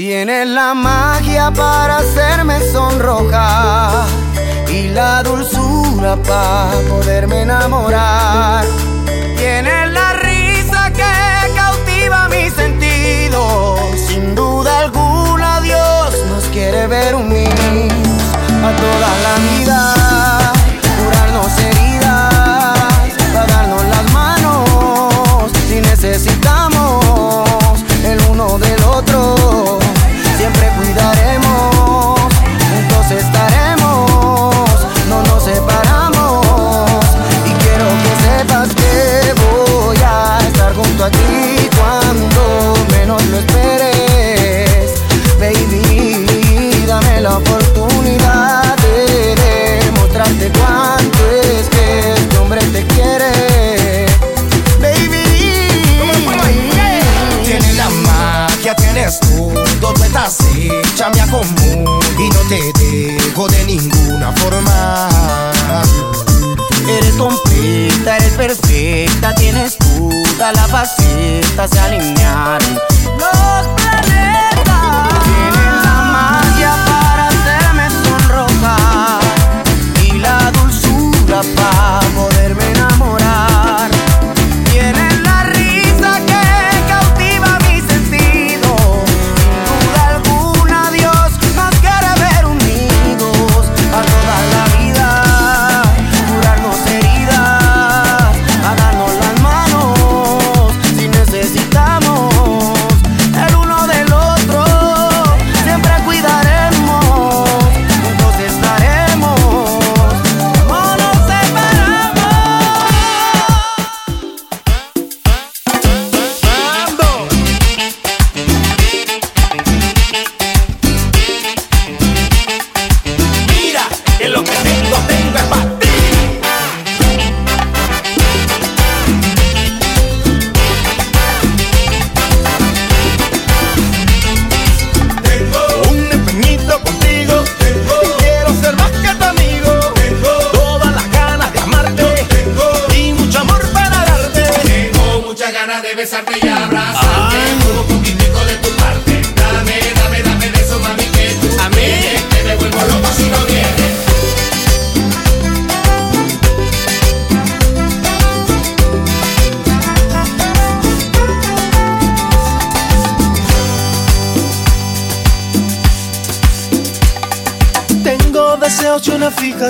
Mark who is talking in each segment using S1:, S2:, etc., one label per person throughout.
S1: Tienes la magia para hacerme sonrojar y la dulzura para poderme enamorar. Tienes la risa que cautiva mis sentidos. Sin duda alguna Dios nos quiere ver unidos a toda la vida,
S2: todo, tú estás hecha mi común y no te dejo de ninguna forma.
S1: Eres completa, eres perfecta, tienes toda la faceta, se alinearon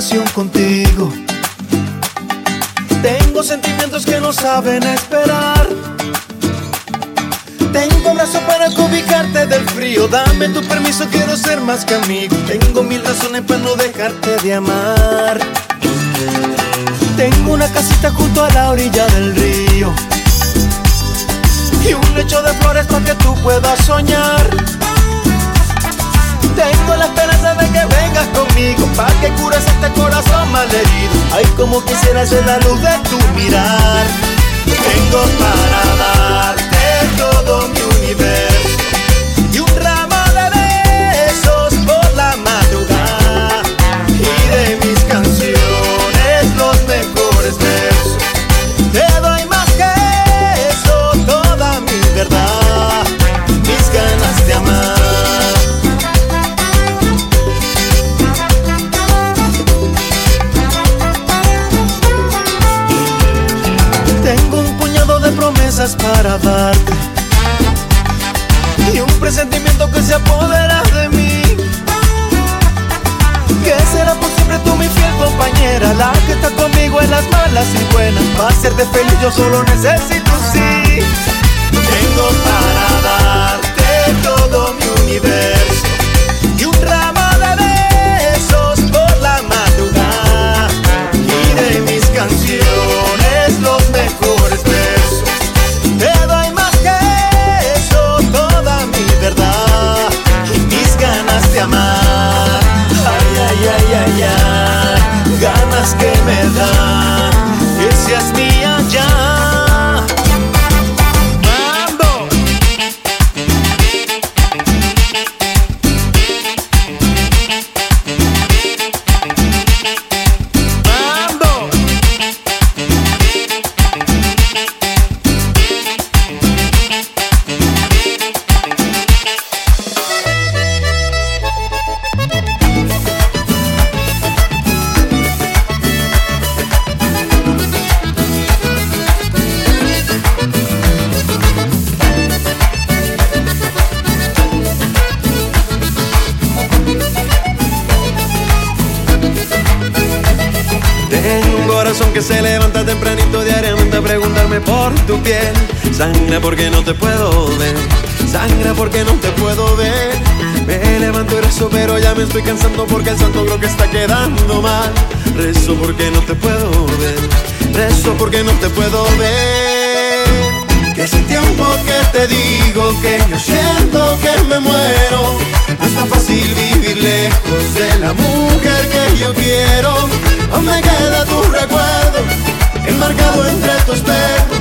S3: fijación contigo. Tengo sentimientos que no saben esperar. Tengo brazos para ubicarte del frío. Dame tu permiso, quiero ser más que amigo. Tengo mil razones para no dejarte de amar. Tengo una casita junto a la orilla del río. Y un lecho de flores para que tú puedas soñar. Tengo la esperanza de que vengas conmigo para que cures este corazón malherido. Ay, como quisiera ser la luz de tu mirar. Tengo para darte todo mi promesas para darte y un presentimiento que se apodera de mí. Que será por siempre tú mi fiel compañera, la que está conmigo en las malas y buenas. Para hacerte feliz yo solo necesito sí.
S4: Corazón que se levanta tempranito diariamente a preguntarme por tu piel. Sangra porque no te puedo ver, sangra porque no te puedo ver. Me levanto y rezo, pero ya me estoy cansando porque el santo creo que está quedando mal. Rezo porque no te puedo ver, rezo porque no te puedo ver. Que hace tiempo que te digo que yo siento que me muero. No es tan fácil vivir lejos de la mujer que yo quiero. Me queda tu recuerdo, enmarcado entre tu espejo.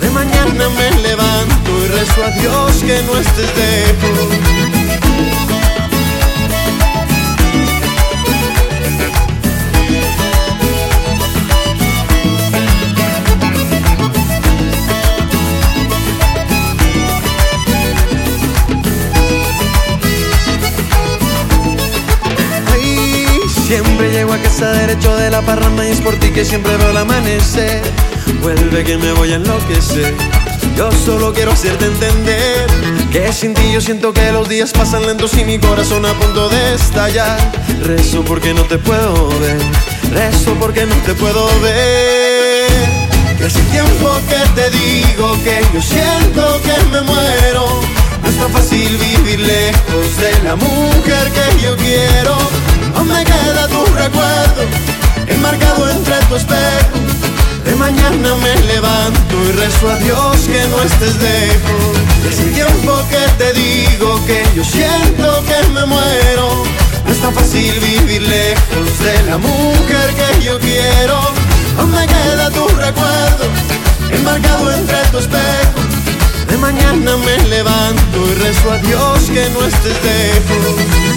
S4: De mañana me levanto y rezo a Dios que no estés lejos. Siempre llego a casa derecho de la parranda y es por ti que siempre veo el amanecer. Vuelve que me voy a enloquecer. Yo solo quiero hacerte entender que sin ti yo siento que los días pasan lentos y mi corazón a punto de estallar. Rezo porque no te puedo ver, rezo porque no te puedo ver. Hace tiempo que te digo que yo siento que me muero. No es tan fácil vivir lejos de la mujer que yo quiero. Aún me queda tu recuerdo enmarcado entre tu espejo. De mañana me levanto y rezo a Dios que no estés lejos. Es el tiempo que te digo que yo siento que me muero. No es tan fácil vivir lejos de la mujer que yo quiero. Aún me queda tu recuerdo enmarcado entre tu espejo. De mañana me levanto y rezo a Dios que no estés lejos.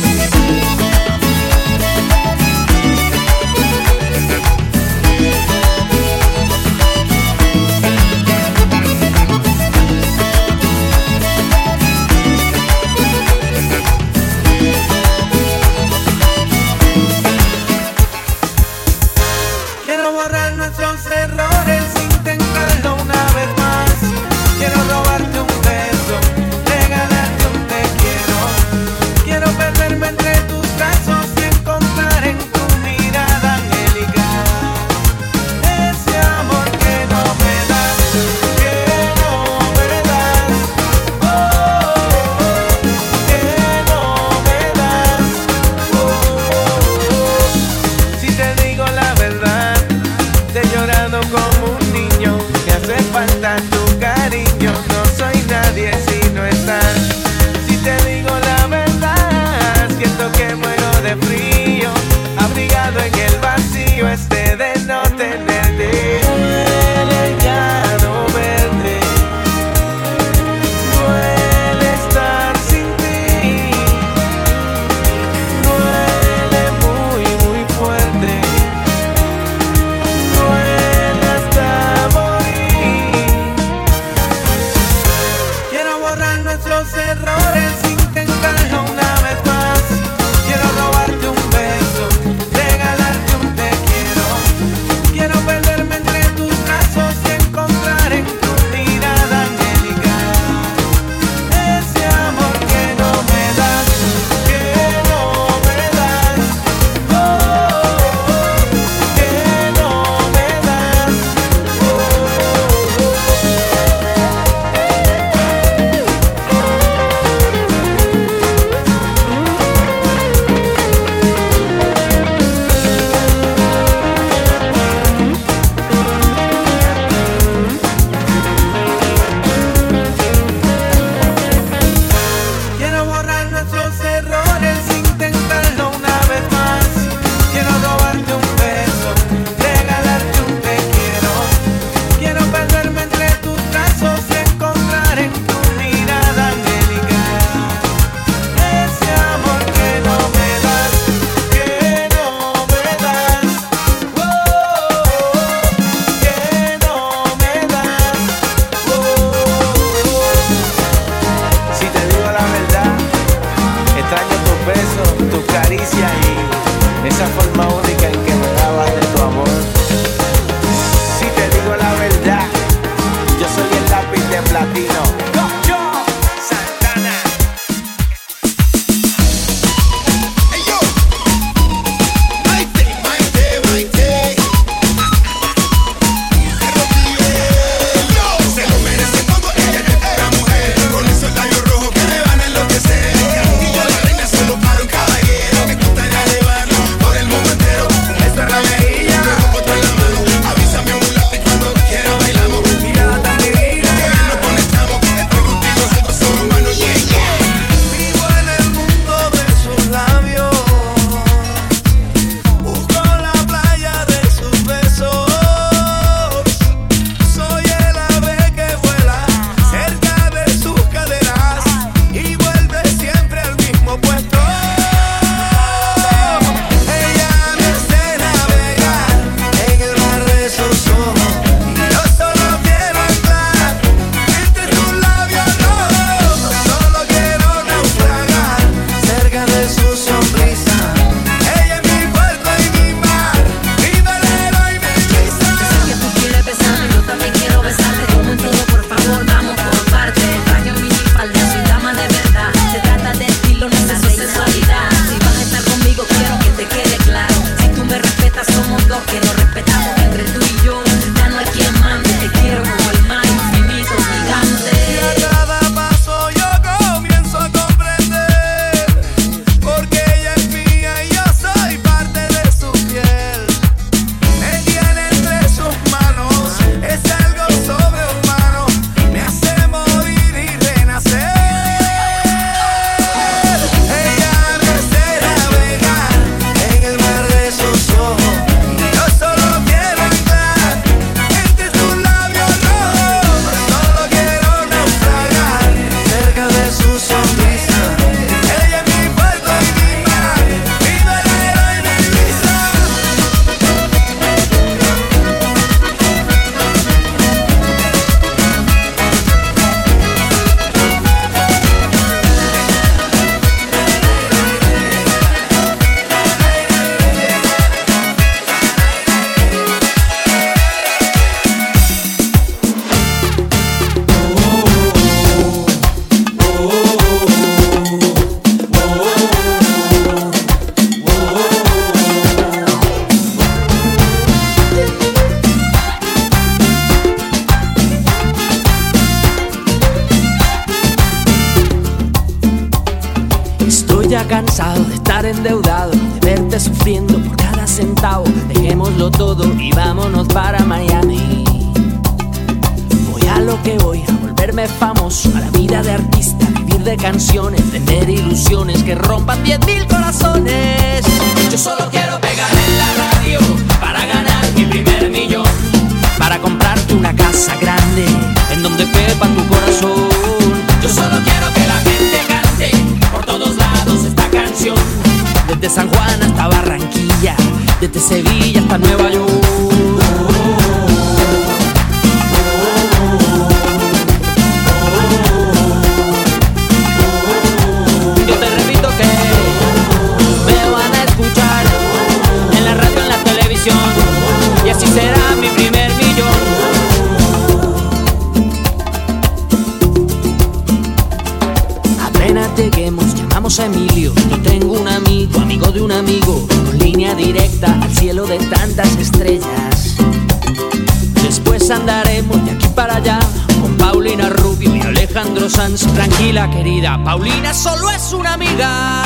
S5: Paulina solo es una amiga.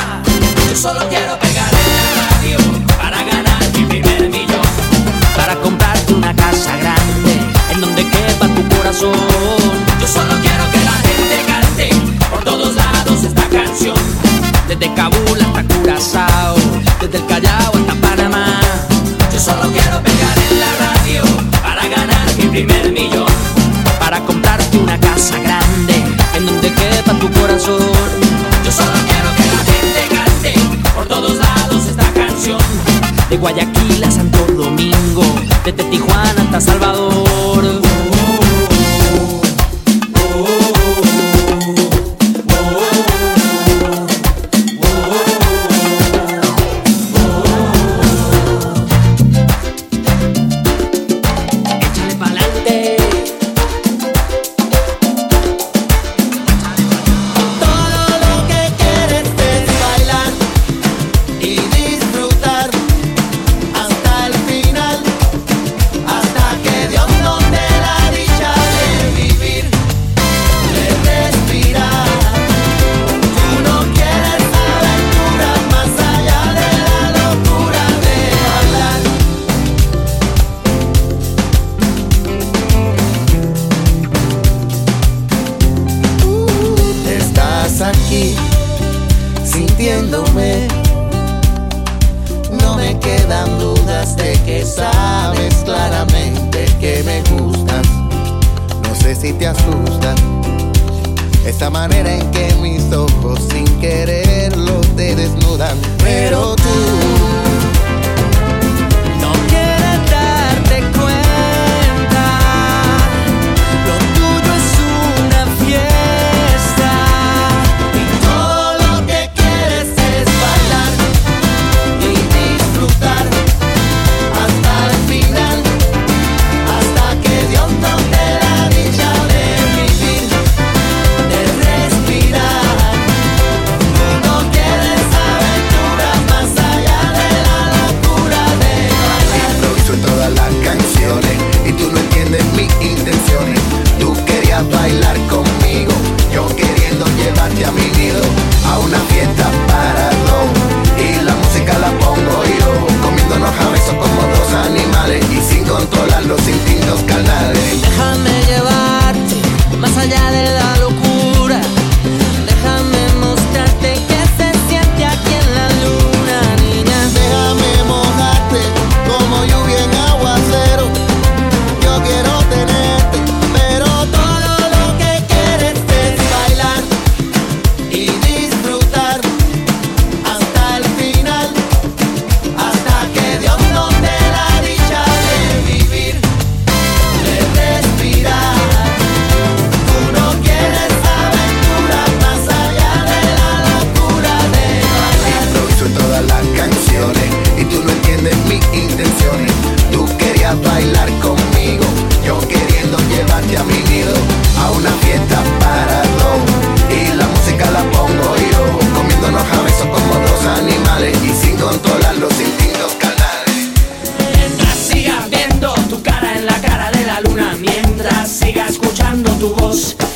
S5: Yo solo quiero pegar en la radio para ganar mi primer millón. Para comprarte una casa grande en donde quepa tu corazón. Yo solo quiero que la gente cante por todos lados esta canción. Desde Kabul hasta Curazao, desde el Callao hasta Panamá. Yo solo quiero pegar en la radio para ganar mi primer millón. Para comprarte una casa grande en donde quepa Yo solo quiero que la gente cante por todos lados esta canción. De Guayaquil No me quedan dudas de que sabes claramente que
S6: me gustas. No sé si te asusta esa manera en que mis ojos sin quererlo te desnudan. Pero tú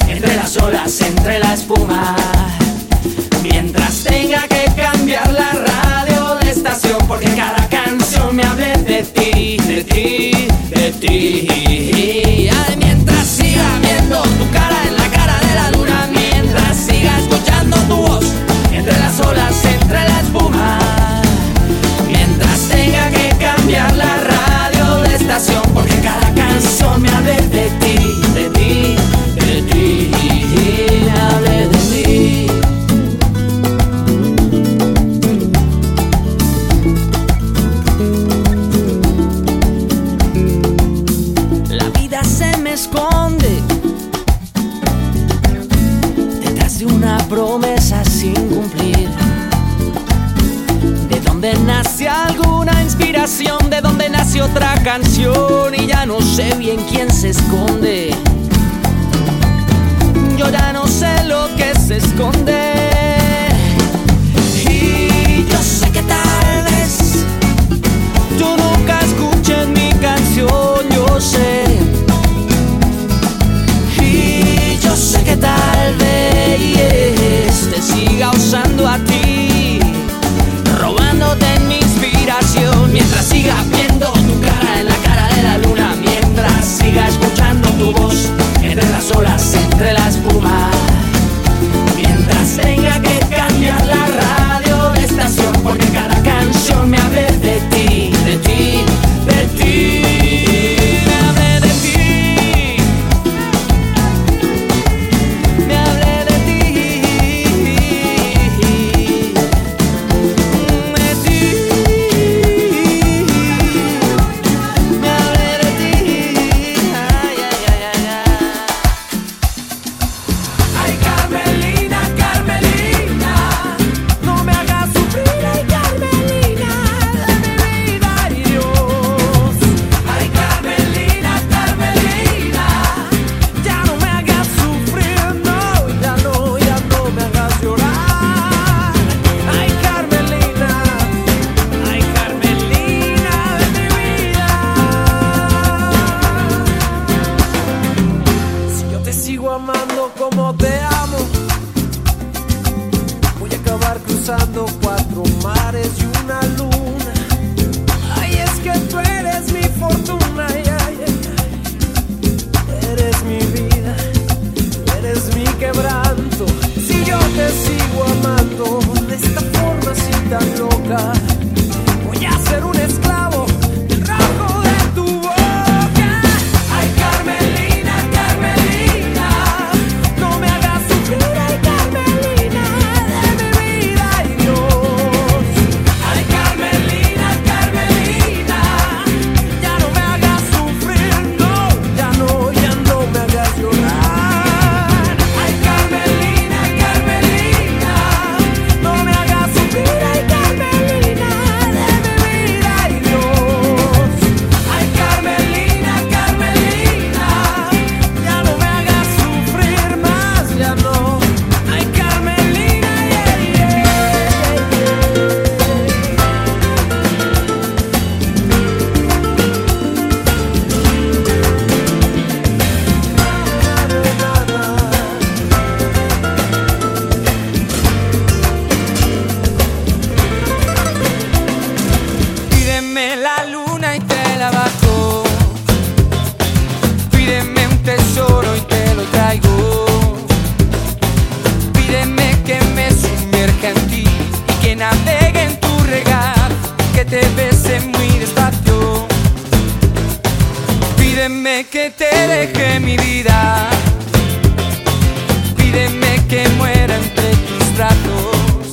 S6: entre las olas, entre la espuma. Mientras tenga que cambiar la radio de estación, porque cada canción me hable de ti, de ti, de ti. te bese muy despacio. Pídeme que te deje mi vida. Pídeme que muera entre tus brazos.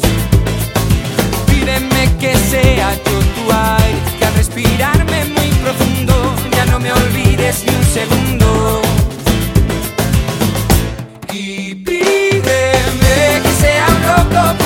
S6: Pídeme que sea yo tu aire, que al respirarme muy profundo ya no me olvides ni un segundo. Y pídeme que sea un loco.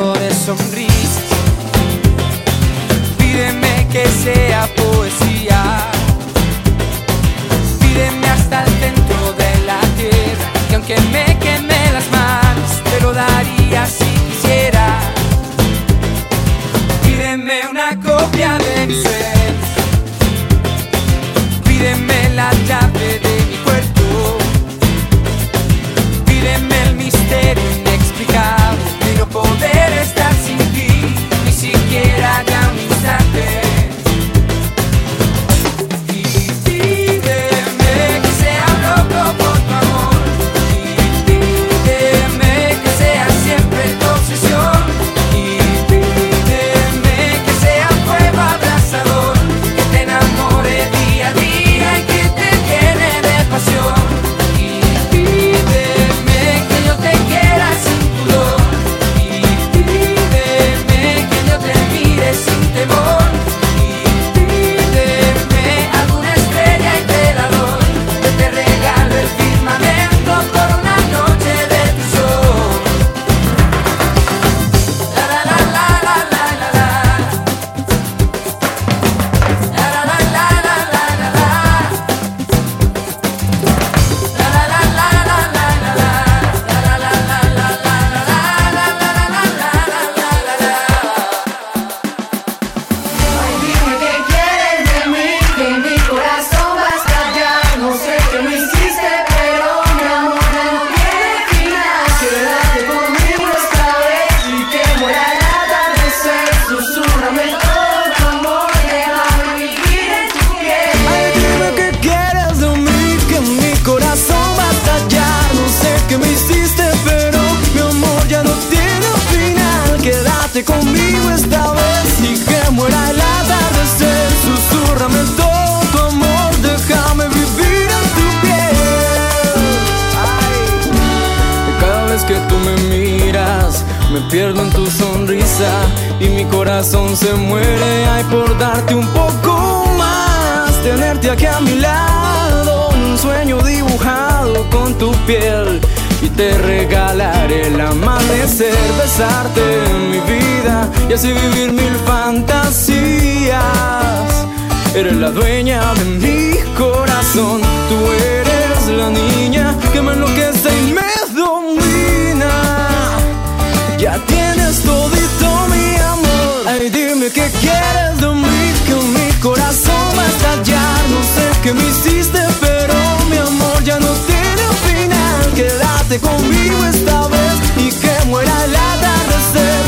S6: flores sonrisa. Pídeme que sea poesía. Pídeme
S7: hasta
S8: el centro de la tierra. Que aunque me queme las manos, te lo daría si quisiera. Pídeme una copia de mi sueño. Me pierdo en tu sonrisa y mi corazón se muere. Ay, por darte un poco más, tenerte aquí a mi lado, un sueño dibujado con tu piel y te regalaré el amanecer, besarte en mi vida y así vivir mil fantasías. Eres la dueña de mi corazón, tú eres la niña que me enloquece Ya tienes todito mi amor, ay dime qué quieres de mí, que mi corazón va a estallar, no sé qué me hiciste, pero mi amor ya no tiene final, quédate conmigo esta vez y que muera el atardecer,